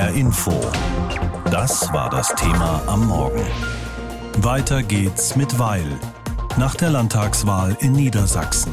HR Info. Das war das Thema am Morgen. Weiter geht's mit Weil. Nach der Landtagswahl in Niedersachsen.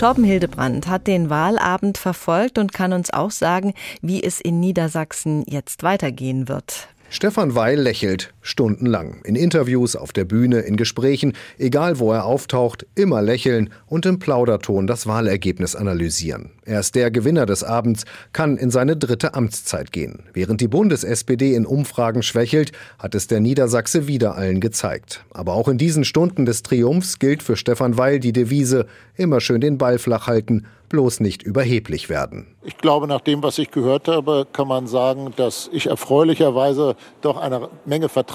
Torben Hildebrandt hat den Wahlabend verfolgt und kann uns auch sagen, wie es in Niedersachsen jetzt weitergehen wird. Stefan Weil lächelt stundenlang. In Interviews, auf der Bühne, in Gesprächen, egal wo er auftaucht, immer lächeln und im Plauderton das Wahlergebnis analysieren. Er ist der Gewinner des Abends, kann in seine dritte Amtszeit gehen. Während die Bundes-SPD in Umfragen schwächelt, hat es der Niedersachse wieder allen gezeigt. Aber auch in diesen Stunden des Triumphs gilt für Stefan Weil die Devise, immer schön den Ball flach halten bloß nicht überheblich werden. Ich glaube, nach dem, was ich gehört habe, kann man sagen, dass ich erfreulicherweise doch eine Menge Vertrauen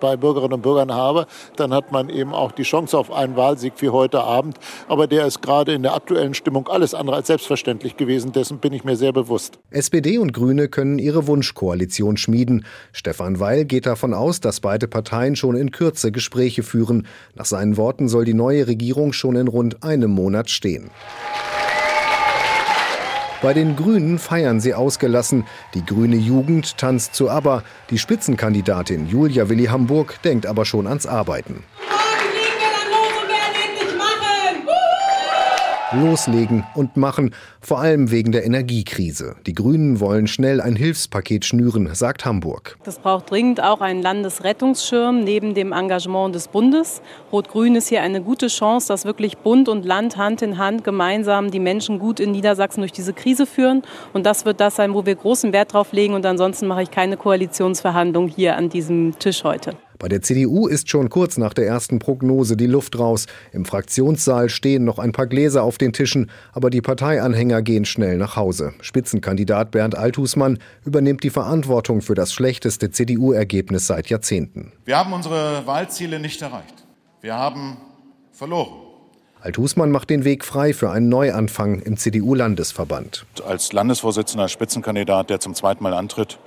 bei Bürgerinnen und Bürgern habe. Dann hat man eben auch die Chance auf einen Wahlsieg wie heute Abend. Aber der ist gerade in der aktuellen Stimmung alles andere als selbstverständlich gewesen. Dessen bin ich mir sehr bewusst. SPD und Grüne können ihre Wunschkoalition schmieden. Stefan Weil geht davon aus, dass beide Parteien schon in Kürze Gespräche führen. Nach seinen Worten soll die neue Regierung schon in rund einem Monat stehen. Bei den Grünen feiern sie ausgelassen. Die grüne Jugend tanzt zu ABBA. Die Spitzenkandidatin Julia Willi Hamburg denkt aber schon ans Arbeiten. Loslegen und machen, vor allem wegen der Energiekrise. Die Grünen wollen schnell ein Hilfspaket schnüren, sagt Hamburg. Das braucht dringend auch einen Landesrettungsschirm neben dem Engagement des Bundes. Rot-Grün ist hier eine gute Chance, dass wirklich Bund und Land Hand in Hand gemeinsam die Menschen gut in Niedersachsen durch diese Krise führen. Und das wird das sein, wo wir großen Wert drauf legen. Und ansonsten mache ich keine Koalitionsverhandlung hier an diesem Tisch heute. Bei der CDU ist schon kurz nach der ersten Prognose die Luft raus. Im Fraktionssaal stehen noch ein paar Gläser auf den Tischen, aber die Parteianhänger gehen schnell nach Hause. Spitzenkandidat Bernd Althusmann übernimmt die Verantwortung für das schlechteste CDU-Ergebnis seit Jahrzehnten. Wir haben unsere Wahlziele nicht erreicht. Wir haben verloren. Althusmann macht den Weg frei für einen Neuanfang im CDU-Landesverband. Als Landesvorsitzender, Spitzenkandidat, der zum zweiten Mal antritt,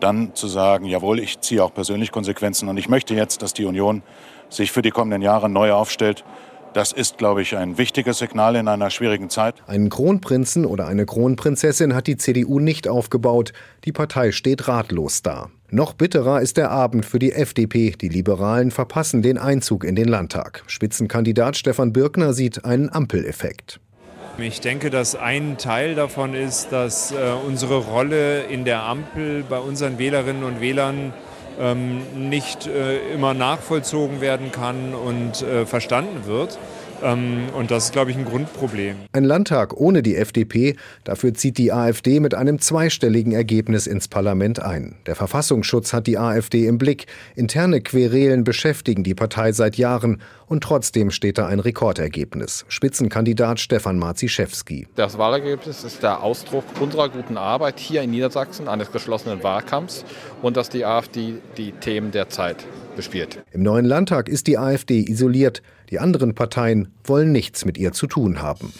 dann zu sagen, jawohl, ich ziehe auch persönlich Konsequenzen und ich möchte jetzt, dass die Union sich für die kommenden Jahre neu aufstellt. Das ist, glaube ich, ein wichtiges Signal in einer schwierigen Zeit. Einen Kronprinzen oder eine Kronprinzessin hat die CDU nicht aufgebaut. Die Partei steht ratlos da. Noch bitterer ist der Abend für die FDP. Die Liberalen verpassen den Einzug in den Landtag. Spitzenkandidat Stefan Birkner sieht einen Ampeleffekt. Ich denke, dass ein Teil davon ist, dass äh, unsere Rolle in der Ampel bei unseren Wählerinnen und Wählern ähm, nicht äh, immer nachvollzogen werden kann und äh, verstanden wird. Ähm, und das ist, glaube ich, ein Grundproblem. Ein Landtag ohne die FDP, dafür zieht die AfD mit einem zweistelligen Ergebnis ins Parlament ein. Der Verfassungsschutz hat die AfD im Blick. Interne Querelen beschäftigen die Partei seit Jahren und trotzdem steht da ein Rekordergebnis. Spitzenkandidat Stefan Marziszewski. Das Wahlergebnis ist der Ausdruck unserer guten Arbeit hier in Niedersachsen eines geschlossenen Wahlkampfs und dass die AfD die Themen der Zeit bespielt. Im neuen Landtag ist die AfD isoliert. Die anderen Parteien wollen nichts mit ihr zu tun haben.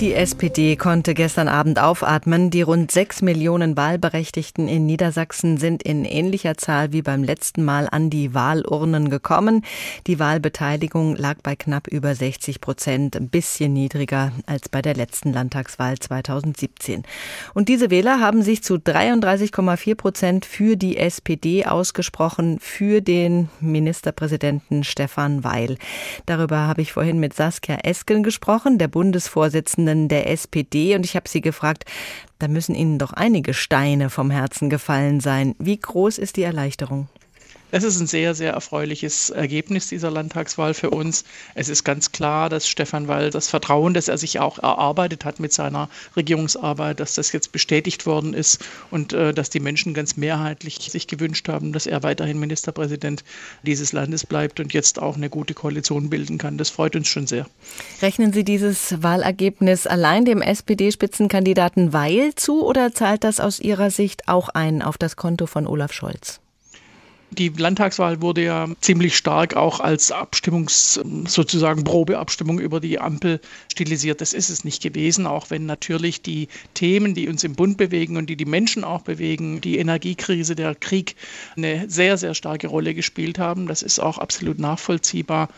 Die SPD konnte gestern Abend aufatmen. Die rund sechs Millionen Wahlberechtigten in Niedersachsen sind in ähnlicher Zahl wie beim letzten Mal an die Wahlurnen gekommen. Die Wahlbeteiligung lag bei knapp über 60 Prozent, ein bisschen niedriger als bei der letzten Landtagswahl 2017. Und diese Wähler haben sich zu 33,4 Prozent für die SPD ausgesprochen, für den Ministerpräsidenten Stefan Weil. Darüber habe ich vorhin mit Saskia Esken gesprochen, der Bundesvorsitzende Vorsitzenden der SPD und ich habe sie gefragt, da müssen Ihnen doch einige Steine vom Herzen gefallen sein. Wie groß ist die Erleichterung? Es ist ein sehr, sehr erfreuliches Ergebnis dieser Landtagswahl für uns. Es ist ganz klar, dass Stefan Weil das Vertrauen, das er sich auch erarbeitet hat mit seiner Regierungsarbeit, dass das jetzt bestätigt worden ist und äh, dass die Menschen ganz mehrheitlich sich gewünscht haben, dass er weiterhin Ministerpräsident dieses Landes bleibt und jetzt auch eine gute Koalition bilden kann. Das freut uns schon sehr. Rechnen Sie dieses Wahlergebnis allein dem SPD-Spitzenkandidaten Weil zu oder zahlt das aus Ihrer Sicht auch ein auf das Konto von Olaf Scholz? Die Landtagswahl wurde ja ziemlich stark auch als Abstimmungs, sozusagen Probeabstimmung über die Ampel stilisiert. Das ist es nicht gewesen, auch wenn natürlich die Themen, die uns im Bund bewegen und die die Menschen auch bewegen, die Energiekrise, der Krieg, eine sehr, sehr starke Rolle gespielt haben. Das ist auch absolut nachvollziehbar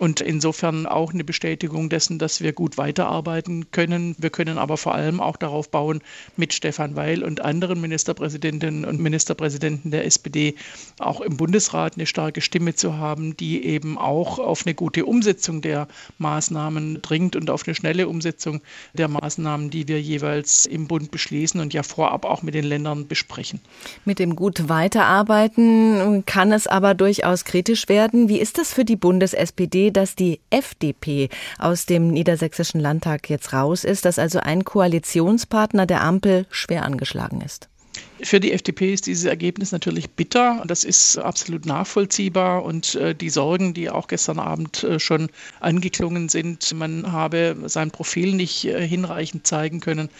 und insofern auch eine Bestätigung dessen, dass wir gut weiterarbeiten können. Wir können aber vor allem auch darauf bauen, mit Stefan Weil und anderen Ministerpräsidentinnen und Ministerpräsidenten der SPD auch im Bundesrat eine starke Stimme zu haben, die eben auch auf eine gute Umsetzung der Maßnahmen dringt und auf eine schnelle Umsetzung der Maßnahmen, die wir jeweils im Bund beschließen und ja vorab auch mit den Ländern besprechen. Mit dem gut weiterarbeiten kann es aber durchaus kritisch werden. Wie ist das für die Bundes-SPD? Dass die FDP aus dem Niedersächsischen Landtag jetzt raus ist, dass also ein Koalitionspartner der Ampel schwer angeschlagen ist. Für die FDP ist dieses Ergebnis natürlich bitter. Das ist absolut nachvollziehbar. Und äh, die Sorgen, die auch gestern Abend äh, schon angeklungen sind, man habe sein Profil nicht äh, hinreichend zeigen können,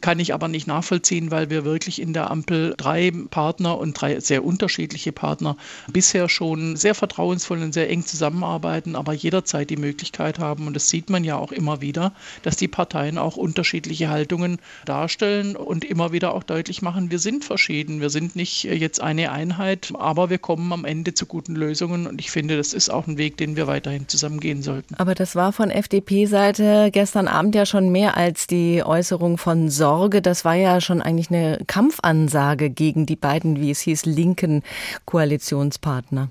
kann ich aber nicht nachvollziehen, weil wir wirklich in der Ampel drei Partner und drei sehr unterschiedliche Partner bisher schon sehr vertrauensvoll und sehr eng zusammenarbeiten, aber jederzeit die Möglichkeit haben, und das sieht man ja auch immer wieder, dass die Parteien auch unterschiedliche Haltungen darstellen und immer wieder auch deutlich machen, wir sind verschieden, wir sind nicht jetzt eine Einheit, aber wir kommen am Ende zu guten Lösungen und ich finde, das ist auch ein Weg, den wir weiterhin zusammen gehen sollten. Aber das war von FDP-Seite gestern Abend ja schon mehr als die Äußerung von Sorge Sorge, das war ja schon eigentlich eine Kampfansage gegen die beiden, wie es hieß, linken Koalitionspartner.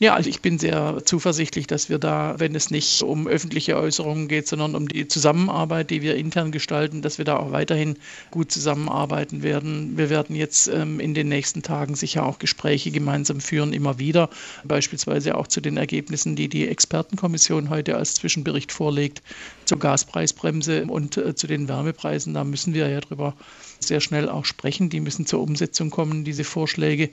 Ja, also ich bin sehr zuversichtlich, dass wir da, wenn es nicht um öffentliche Äußerungen geht, sondern um die Zusammenarbeit, die wir intern gestalten, dass wir da auch weiterhin gut zusammenarbeiten werden. Wir werden jetzt ähm, in den nächsten Tagen sicher auch Gespräche gemeinsam führen, immer wieder, beispielsweise auch zu den Ergebnissen, die die Expertenkommission heute als Zwischenbericht vorlegt, zur Gaspreisbremse und äh, zu den Wärmepreisen. Da müssen wir ja drüber sehr schnell auch sprechen. Die müssen zur Umsetzung kommen, diese Vorschläge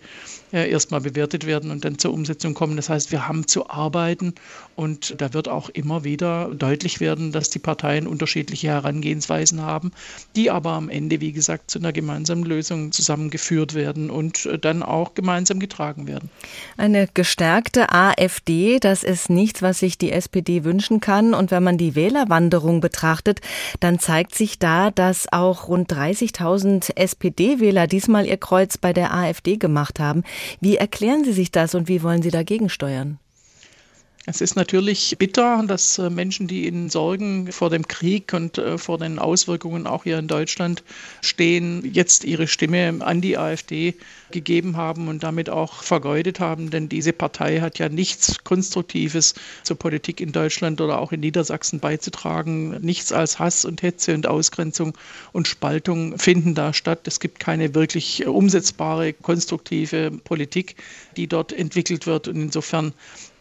äh, erstmal bewertet werden und dann zur Umsetzung kommen. Das heißt, wir haben zu arbeiten und da wird auch immer wieder deutlich werden, dass die Parteien unterschiedliche Herangehensweisen haben, die aber am Ende, wie gesagt, zu einer gemeinsamen Lösung zusammengeführt werden und äh, dann auch gemeinsam getragen werden. Eine gestärkte AfD, das ist nichts, was sich die SPD wünschen kann. Und wenn man die Wählerwanderung betrachtet, dann zeigt sich da, dass auch rund 30.000 1000 SPD-Wähler diesmal ihr Kreuz bei der AfD gemacht haben. Wie erklären Sie sich das und wie wollen Sie dagegen steuern? Es ist natürlich bitter, dass äh, Menschen, die in Sorgen vor dem Krieg und äh, vor den Auswirkungen auch hier in Deutschland stehen, jetzt ihre Stimme an die AfD gegeben haben und damit auch vergeudet haben. Denn diese Partei hat ja nichts Konstruktives zur Politik in Deutschland oder auch in Niedersachsen beizutragen. Nichts als Hass und Hetze und Ausgrenzung und Spaltung finden da statt. Es gibt keine wirklich umsetzbare, konstruktive Politik, die dort entwickelt wird. Und insofern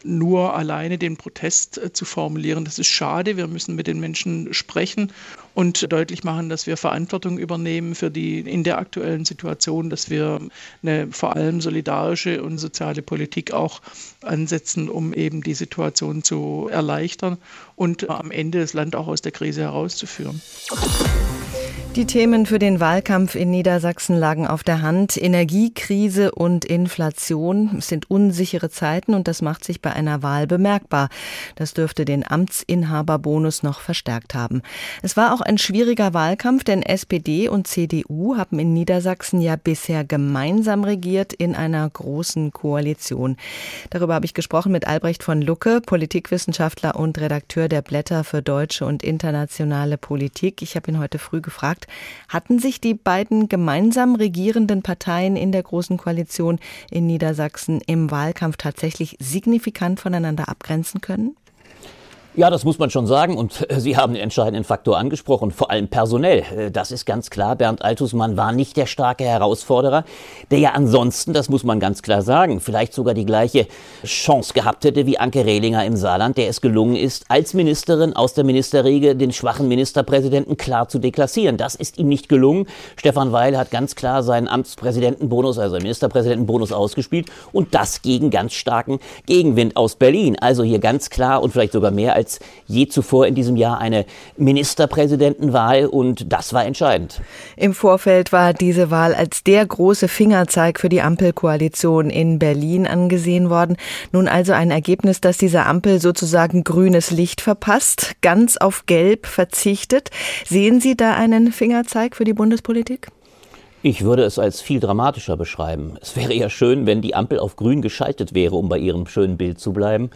nur alleine den Protest äh, zu formulieren. Das ist schade. Wir müssen mit den Menschen sprechen und deutlich machen, dass wir Verantwortung übernehmen für die in der aktuellen Situation, dass wir eine vor allem solidarische und soziale Politik auch ansetzen, um eben die Situation zu erleichtern und am Ende das Land auch aus der Krise herauszuführen. Die Themen für den Wahlkampf in Niedersachsen lagen auf der Hand. Energiekrise und Inflation sind unsichere Zeiten und das macht sich bei einer Wahl bemerkbar. Das dürfte den Amtsinhaberbonus noch verstärkt haben. Es war auch ein schwieriger Wahlkampf, denn SPD und CDU haben in Niedersachsen ja bisher gemeinsam regiert in einer großen Koalition. Darüber habe ich gesprochen mit Albrecht von Lucke, Politikwissenschaftler und Redakteur der Blätter für deutsche und internationale Politik. Ich habe ihn heute früh gefragt, hatten sich die beiden gemeinsam regierenden Parteien in der Großen Koalition in Niedersachsen im Wahlkampf tatsächlich signifikant voneinander abgrenzen können? Ja, das muss man schon sagen. Und äh, Sie haben den entscheidenden Faktor angesprochen, vor allem personell. Äh, das ist ganz klar. Bernd Altusmann war nicht der starke Herausforderer, der ja ansonsten, das muss man ganz klar sagen, vielleicht sogar die gleiche Chance gehabt hätte wie Anke Rehlinger im Saarland, der es gelungen ist, als Ministerin aus der Ministerriege den schwachen Ministerpräsidenten klar zu deklassieren. Das ist ihm nicht gelungen. Stefan Weil hat ganz klar seinen Amtspräsidentenbonus, also Ministerpräsidentenbonus ausgespielt und das gegen ganz starken Gegenwind aus Berlin. Also hier ganz klar und vielleicht sogar mehr als als je zuvor in diesem Jahr eine Ministerpräsidentenwahl und das war entscheidend. Im Vorfeld war diese Wahl als der große Fingerzeig für die Ampelkoalition in Berlin angesehen worden. Nun also ein Ergebnis, das dieser Ampel sozusagen grünes Licht verpasst, ganz auf Gelb verzichtet. Sehen Sie da einen Fingerzeig für die Bundespolitik? Ich würde es als viel dramatischer beschreiben. Es wäre ja schön, wenn die Ampel auf grün geschaltet wäre, um bei ihrem schönen Bild zu bleiben.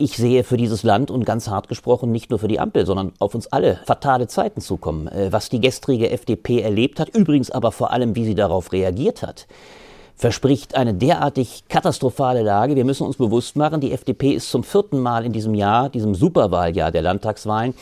Ich sehe für dieses Land und ganz hart gesprochen nicht nur für die Ampel, sondern auf uns alle fatale Zeiten zukommen. Äh, was die gestrige FDP erlebt hat, übrigens aber vor allem, wie sie darauf reagiert hat verspricht eine derartig katastrophale Lage. Wir müssen uns bewusst machen, die FDP ist zum vierten Mal in diesem Jahr, diesem Superwahljahr der Landtagswahlen,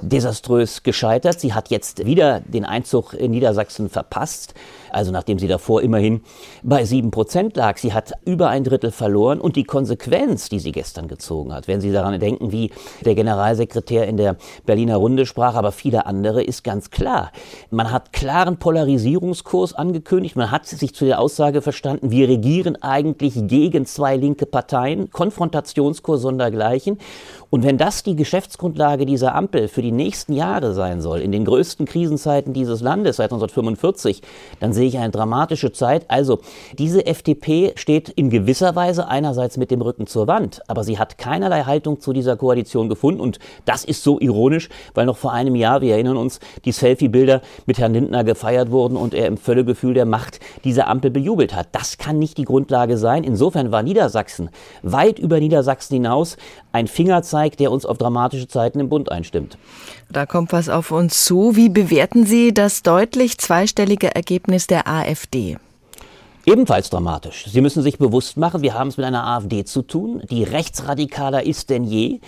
desaströs gescheitert. Sie hat jetzt wieder den Einzug in Niedersachsen verpasst also nachdem sie davor immerhin bei sieben Prozent lag. Sie hat über ein Drittel verloren und die Konsequenz, die sie gestern gezogen hat, wenn Sie daran denken, wie der Generalsekretär in der Berliner Runde sprach, aber viele andere, ist ganz klar. Man hat klaren Polarisierungskurs angekündigt, man hat sich zu der Aussage verstanden, wir regieren eigentlich gegen zwei linke Parteien, Konfrontationskurs sondergleichen. Und wenn das die Geschäftsgrundlage dieser Ampel für die nächsten Jahre sein soll, in den größten Krisenzeiten dieses Landes seit 1945, dann sehe ich eine dramatische Zeit. Also diese FDP steht in gewisser Weise einerseits mit dem Rücken zur Wand, aber sie hat keinerlei Haltung zu dieser Koalition gefunden. Und das ist so ironisch, weil noch vor einem Jahr, wir erinnern uns, die Selfie-Bilder mit Herrn Lindner gefeiert wurden und er im Völlegefühl der Macht diese Ampel bejubelt hat. Das kann nicht die Grundlage sein. Insofern war Niedersachsen weit über Niedersachsen hinaus ein Fingerzeig, der uns auf dramatische Zeiten im Bund einstimmt. Da kommt was auf uns zu. Wie bewerten Sie das deutlich zweistellige Ergebnis der AfD? Ebenfalls dramatisch. Sie müssen sich bewusst machen, wir haben es mit einer AfD zu tun, die rechtsradikaler ist denn je.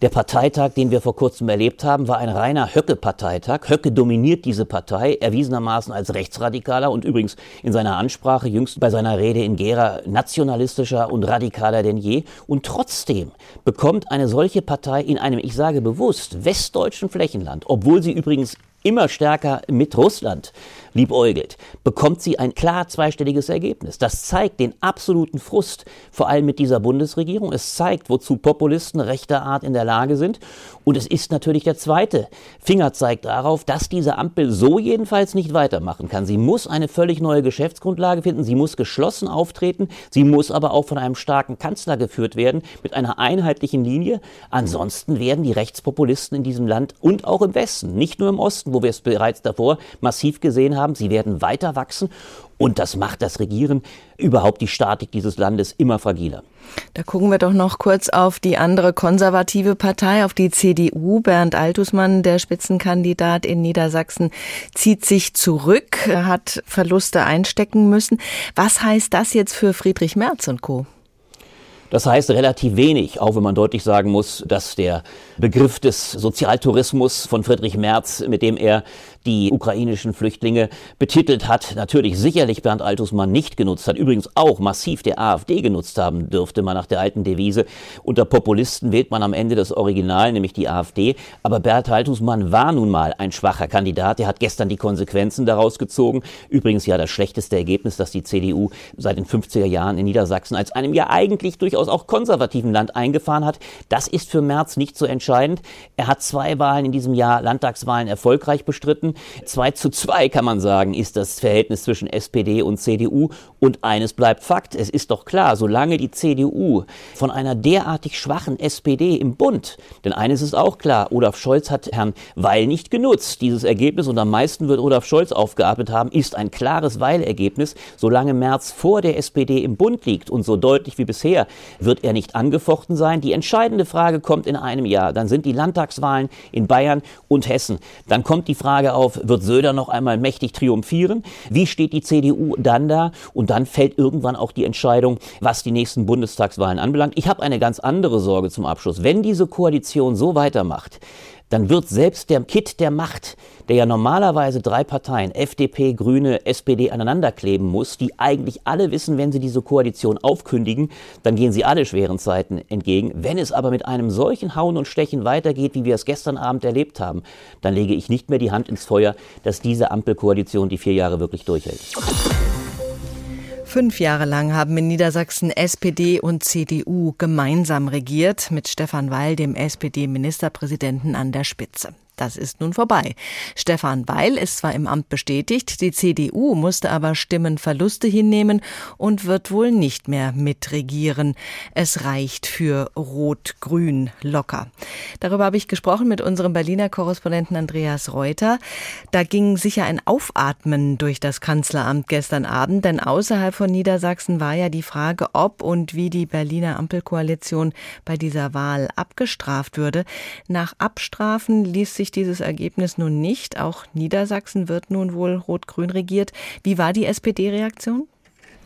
Der Parteitag, den wir vor kurzem erlebt haben, war ein reiner Höcke-Parteitag. Höcke dominiert diese Partei, erwiesenermaßen als rechtsradikaler und übrigens in seiner Ansprache, jüngst bei seiner Rede in Gera, nationalistischer und radikaler denn je. Und trotzdem bekommt eine solche Partei in einem, ich sage bewusst, westdeutschen Flächenland, obwohl sie übrigens immer stärker mit Russland liebäugelt, bekommt sie ein klar zweistelliges Ergebnis. Das zeigt den absoluten Frust, vor allem mit dieser Bundesregierung. Es zeigt, wozu Populisten rechter Art in der Lage sind. Und es ist natürlich der zweite Fingerzeig darauf, dass diese Ampel so jedenfalls nicht weitermachen kann. Sie muss eine völlig neue Geschäftsgrundlage finden. Sie muss geschlossen auftreten. Sie muss aber auch von einem starken Kanzler geführt werden mit einer einheitlichen Linie. Ansonsten werden die Rechtspopulisten in diesem Land und auch im Westen, nicht nur im Osten, wo wir es bereits davor massiv gesehen haben, haben. Sie werden weiter wachsen und das macht das Regieren, überhaupt die Statik dieses Landes immer fragiler. Da gucken wir doch noch kurz auf die andere konservative Partei, auf die CDU. Bernd Altusmann, der Spitzenkandidat in Niedersachsen, zieht sich zurück, hat Verluste einstecken müssen. Was heißt das jetzt für Friedrich Merz und Co.? Das heißt relativ wenig, auch wenn man deutlich sagen muss, dass der Begriff des Sozialtourismus von Friedrich Merz, mit dem er die ukrainischen Flüchtlinge betitelt hat, natürlich sicherlich Bernd Altusmann nicht genutzt hat, übrigens auch massiv der AfD genutzt haben dürfte man nach der alten Devise. Unter Populisten wählt man am Ende das Original, nämlich die AfD. Aber Bernd Altusmann war nun mal ein schwacher Kandidat. Er hat gestern die Konsequenzen daraus gezogen. Übrigens ja das schlechteste Ergebnis, das die CDU seit den 50er Jahren in Niedersachsen als einem ja eigentlich durchaus auch konservativen Land eingefahren hat. Das ist für Merz nicht so entscheidend. Er hat zwei Wahlen in diesem Jahr, Landtagswahlen, erfolgreich bestritten. 2 zu 2 kann man sagen, ist das Verhältnis zwischen SPD und CDU. Und eines bleibt Fakt. Es ist doch klar, solange die CDU von einer derartig schwachen SPD im Bund, denn eines ist auch klar, Olaf Scholz hat Herrn Weil nicht genutzt. Dieses Ergebnis, und am meisten wird Olaf Scholz aufgeatmet haben, ist ein klares Weil-Ergebnis. Solange Merz vor der SPD im Bund liegt und so deutlich wie bisher, wird er nicht angefochten sein. Die entscheidende Frage kommt in einem Jahr. Dann sind die Landtagswahlen in Bayern und Hessen. Dann kommt die Frage auf, darauf wird Söder noch einmal mächtig triumphieren. Wie steht die CDU dann da? Und dann fällt irgendwann auch die Entscheidung, was die nächsten Bundestagswahlen anbelangt. Ich habe eine ganz andere Sorge zum Abschluss. Wenn diese Koalition so weitermacht, dann wird selbst der Kit der Macht, der ja normalerweise drei Parteien, FDP, Grüne, SPD, aneinanderkleben muss, die eigentlich alle wissen, wenn sie diese Koalition aufkündigen, dann gehen sie alle schweren Zeiten entgegen. Wenn es aber mit einem solchen Hauen und Stechen weitergeht, wie wir es gestern Abend erlebt haben, dann lege ich nicht mehr die Hand ins Feuer, dass diese Ampelkoalition die vier Jahre wirklich durchhält. Fünf Jahre lang haben in Niedersachsen SPD und CDU gemeinsam regiert, mit Stefan Weil, dem SPD-Ministerpräsidenten, an der Spitze. Das ist nun vorbei. Stefan Weil ist zwar im Amt bestätigt, die CDU musste aber Stimmenverluste hinnehmen und wird wohl nicht mehr mitregieren. Es reicht für Rot-Grün locker. Darüber habe ich gesprochen mit unserem Berliner Korrespondenten Andreas Reuter. Da ging sicher ein Aufatmen durch das Kanzleramt gestern Abend, denn außerhalb von Niedersachsen war ja die Frage, ob und wie die Berliner Ampelkoalition bei dieser Wahl abgestraft würde. Nach Abstrafen ließ sich sich dieses Ergebnis nun nicht. Auch Niedersachsen wird nun wohl rot-grün regiert. Wie war die SPD-Reaktion?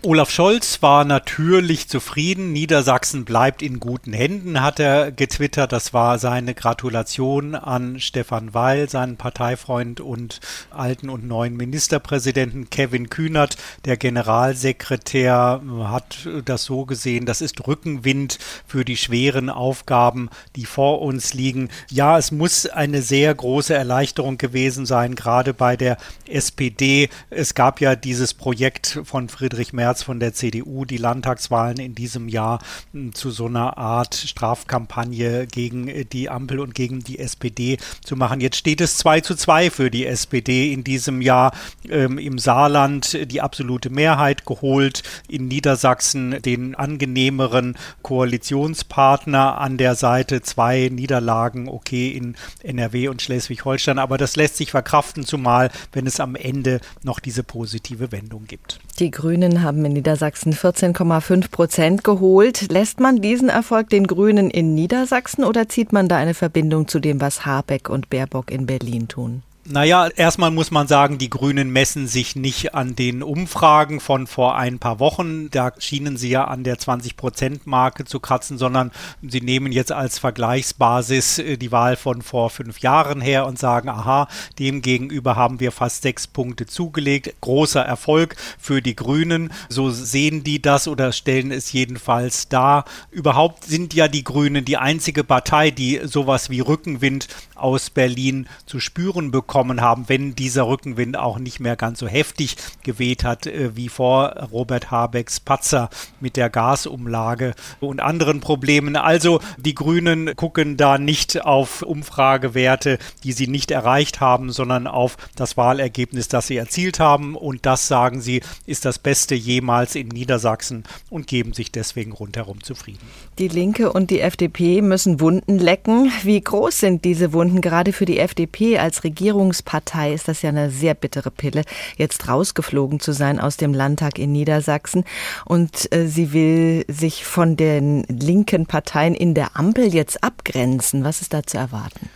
Olaf Scholz war natürlich zufrieden. Niedersachsen bleibt in guten Händen, hat er getwittert. Das war seine Gratulation an Stefan Weil, seinen Parteifreund und alten und neuen Ministerpräsidenten Kevin Kühnert. Der Generalsekretär hat das so gesehen. Das ist Rückenwind für die schweren Aufgaben, die vor uns liegen. Ja, es muss eine sehr große Erleichterung gewesen sein, gerade bei der SPD. Es gab ja dieses Projekt von Friedrich Merz Merz von der CDU die Landtagswahlen in diesem Jahr hm, zu so einer Art Strafkampagne gegen äh, die Ampel und gegen die SPD zu machen. Jetzt steht es 2 zu 2 für die SPD in diesem Jahr ähm, im Saarland die absolute Mehrheit geholt, in Niedersachsen den angenehmeren Koalitionspartner an der Seite, zwei Niederlagen, okay, in NRW und Schleswig-Holstein, aber das lässt sich verkraften, zumal wenn es am Ende noch diese positive Wendung gibt. Die Grünen haben in Niedersachsen 14,5 Prozent geholt. Lässt man diesen Erfolg den Grünen in Niedersachsen oder zieht man da eine Verbindung zu dem, was Habeck und Baerbock in Berlin tun? Naja, erstmal muss man sagen, die Grünen messen sich nicht an den Umfragen von vor ein paar Wochen. Da schienen sie ja an der 20-Prozent-Marke zu kratzen, sondern sie nehmen jetzt als Vergleichsbasis äh, die Wahl von vor fünf Jahren her und sagen, aha, demgegenüber haben wir fast sechs Punkte zugelegt. Großer Erfolg für die Grünen. So sehen die das oder stellen es jedenfalls dar. Überhaupt sind ja die Grünen die einzige Partei, die sowas wie Rückenwind aus Berlin zu spüren bekommt bekommen haben, wenn dieser Rückenwind auch nicht mehr ganz so heftig geweht hat äh, wie vor Robert Habecks Patzer mit der Gasumlage und anderen Problemen. Also die Grünen gucken da nicht auf Umfragewerte, die sie nicht erreicht haben, sondern auf das Wahlergebnis, das sie erzielt haben. Und das, sagen sie, ist das Beste jemals in Niedersachsen und geben sich deswegen rundherum zufrieden. Die Linke und die FDP müssen Wunden lecken. Wie groß sind diese Wunden gerade für die FDP als Regierung? Regierungspartei ist das ja eine sehr bittere Pille, jetzt rausgeflogen zu sein aus dem Landtag in Niedersachsen. Und äh, sie will sich von den linken Parteien in der Ampel jetzt abgrenzen. Was ist da zu erwarten?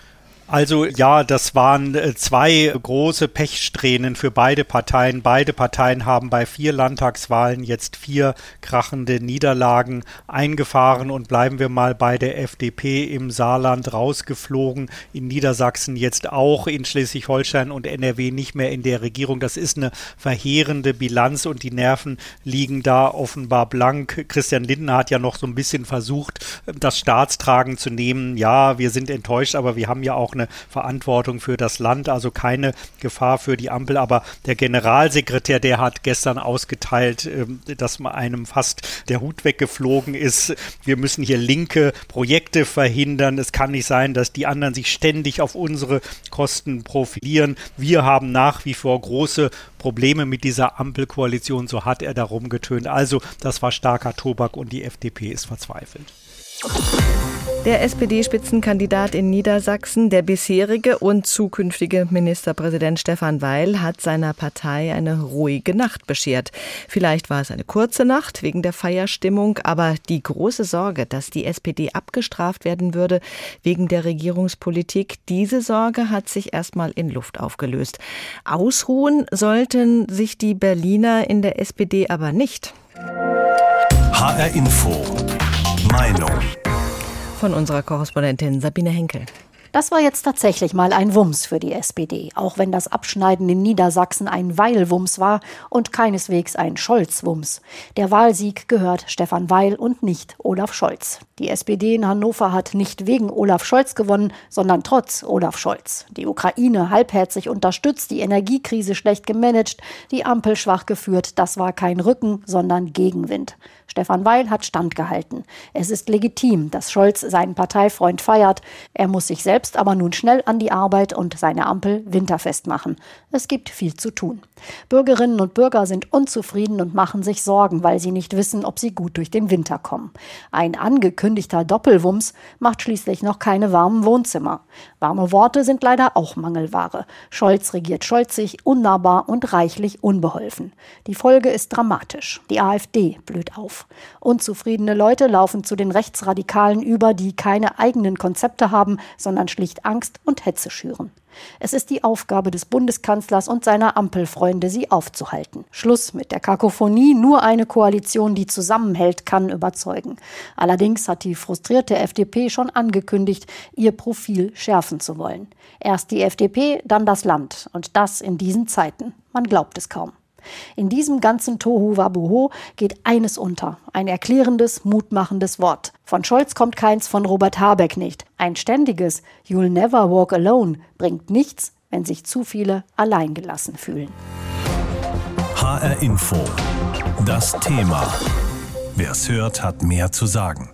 Also ja, das waren äh, zwei große Pechsträhnen für beide Parteien. Beide Parteien haben bei vier Landtagswahlen jetzt vier krachende Niederlagen eingefahren und bleiben wir mal bei der FDP im Saarland rausgeflogen, in Niedersachsen jetzt auch, in Schleswig-Holstein und NRW nicht mehr in der Regierung. Das ist eine verheerende Bilanz und die Nerven liegen da offenbar blank. Christian Lindner hat ja noch so ein bisschen versucht, das Staatstragen zu nehmen. Ja, wir sind enttäuscht, aber wir haben ja auch eine eine Verantwortung für das Land, also keine Gefahr für die Ampel. Aber der Generalsekretär, der hat gestern ausgeteilt, ähm, dass einem fast der Hut weggeflogen ist. Wir müssen hier linke Projekte verhindern. Es kann nicht sein, dass die anderen sich ständig auf unsere Kosten profilieren. Wir haben nach wie vor große Probleme mit dieser Ampelkoalition, so hat er darum getönt. Also, das war starker Tobak und die FDP ist verzweifelt. Der SPD-Spitzenkandidat in Niedersachsen, der bisherige und zukünftige Ministerpräsident Stefan Weil, hat seiner Partei eine ruhige Nacht beschert. Vielleicht war es eine kurze Nacht wegen der Feierstimmung, aber die große Sorge, dass die SPD abgestraft werden würde wegen der Regierungspolitik, diese Sorge hat sich erstmal in Luft aufgelöst. Ausruhen sollten sich die Berliner in der SPD aber nicht. HR Info. Meinung von unserer Korrespondentin Sabine Henkel. Das war jetzt tatsächlich mal ein Wumms für die SPD, auch wenn das Abschneiden in Niedersachsen ein Weil-Wumms war und keineswegs ein Scholz-Wumms. Der Wahlsieg gehört Stefan Weil und nicht Olaf Scholz. Die SPD in Hannover hat nicht wegen Olaf Scholz gewonnen, sondern trotz Olaf Scholz. Die Ukraine halbherzig unterstützt, die Energiekrise schlecht gemanagt, die Ampel schwach geführt. Das war kein Rücken, sondern Gegenwind. Stefan Weil hat standgehalten. Es ist legitim, dass Scholz seinen Parteifreund feiert. Er muss sich selbst aber nun schnell an die Arbeit und seine Ampel winterfest machen. Es gibt viel zu tun. Bürgerinnen und Bürger sind unzufrieden und machen sich Sorgen, weil sie nicht wissen, ob sie gut durch den Winter kommen. Ein angekündigter Doppelwumms macht schließlich noch keine warmen Wohnzimmer. Warme Worte sind leider auch Mangelware. Scholz regiert scholzig, unnahbar und reichlich unbeholfen. Die Folge ist dramatisch. Die AfD blüht auf. Unzufriedene Leute laufen zu den Rechtsradikalen über, die keine eigenen Konzepte haben, sondern schlicht Angst und Hetze schüren. Es ist die Aufgabe des Bundeskanzlers und seiner Ampelfreunde, sie aufzuhalten. Schluss mit der Kakophonie. Nur eine Koalition, die zusammenhält, kann überzeugen. Allerdings hat die frustrierte FDP schon angekündigt, ihr Profil schärfen zu wollen. Erst die FDP, dann das Land. Und das in diesen Zeiten. Man glaubt es kaum. In diesem ganzen Tohu Wabuho geht eines unter, ein erklärendes, mutmachendes Wort. Von Scholz kommt keins, von Robert Habeck nicht. Ein ständiges You'll never walk alone bringt nichts, wenn sich zu viele alleingelassen fühlen. HR Info. Das Thema. Wer es hört, hat mehr zu sagen.